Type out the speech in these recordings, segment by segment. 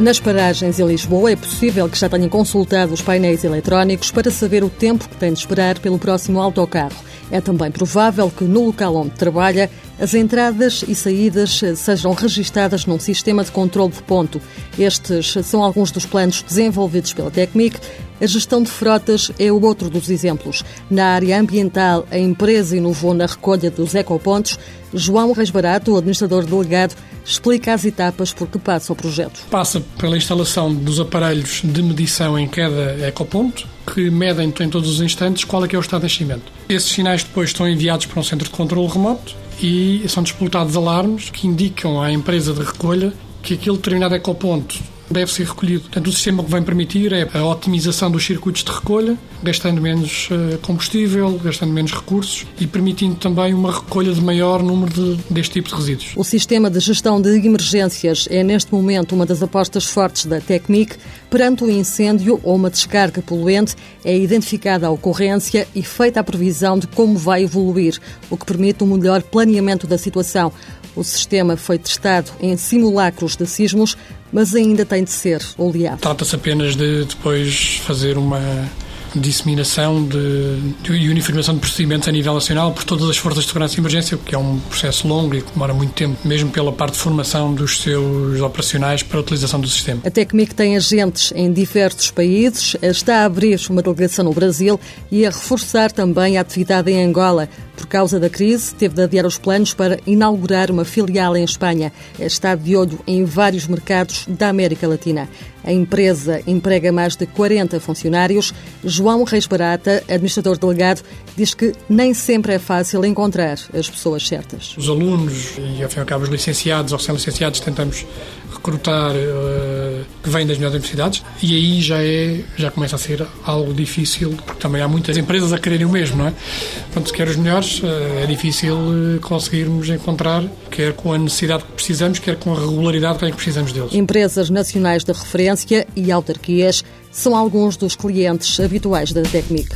Nas paragens em Lisboa é possível que já tenham consultado os painéis eletrónicos para saber o tempo que tem de esperar pelo próximo autocarro. É também provável que no local onde trabalha as entradas e saídas sejam registadas num sistema de controle de ponto. Estes são alguns dos planos desenvolvidos pela Tecmic. A gestão de frotas é o outro dos exemplos. Na área ambiental, a empresa inovou na recolha dos ecopontos. João Reis Barato, o administrador delegado, explica as etapas por que passa o projeto. Passa pela instalação dos aparelhos de medição em cada ecoponto, que medem em todos os instantes qual é é o estado de nascimento. Esses sinais depois estão enviados para um centro de controle remoto e são disputados alarmes que indicam à empresa de recolha que aquele determinado ecoponto deve ser recolhido. Portanto, o sistema que vem permitir é a otimização dos circuitos de recolha, gastando menos eh, combustível, gastando menos recursos e permitindo também uma recolha de maior número de, deste tipo de resíduos. O sistema de gestão de emergências é, neste momento, uma das apostas fortes da Tecnic. Perante um incêndio ou uma descarga poluente, é identificada a ocorrência e feita a previsão de como vai evoluir, o que permite um melhor planeamento da situação. O sistema foi testado em simulacros de sismos, mas ainda tem de ser oleado. Trata-se apenas de depois fazer uma disseminação e uniformização de procedimentos a nível nacional por todas as forças de segurança e emergência, que é um processo longo e que demora muito tempo, mesmo pela parte de formação dos seus operacionais para a utilização do sistema. A Tecmic tem agentes em diversos países, está a abrir uma delegação no Brasil e a reforçar também a atividade em Angola. Por causa da crise, teve de adiar os planos para inaugurar uma filial em Espanha. Está de olho em vários mercados da América Latina. A empresa emprega mais de 40 funcionários. João Reis Barata, administrador delegado, diz que nem sempre é fácil encontrar as pessoas certas. Os alunos e, ao cabo, os licenciados ou recém-licenciados tentamos recrutar uh, que vêm das melhores universidades e aí já, é, já começa a ser algo difícil, porque também há muitas empresas a quererem o mesmo, não é? Portanto, se quer os melhores, uh, é difícil uh, conseguirmos encontrar, quer com a necessidade que precisamos, quer com a regularidade que precisamos deles. Empresas nacionais de referência e autarquias são alguns dos clientes habituais da Tecnic.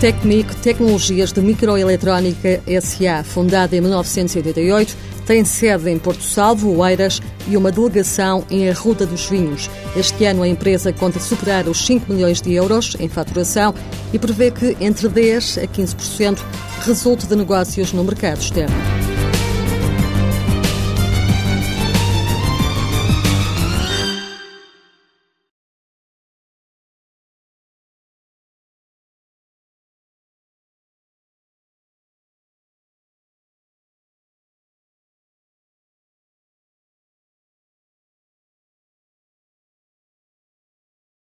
Tecnic Tecnologias de Microeletrónica SA, fundada em 1988, tem sede em Porto Salvo, Oeiras e uma delegação em Arruda dos Vinhos. Este ano a empresa conta superar os 5 milhões de euros em faturação e prevê que entre 10% a 15% resulte de negócios no mercado externo.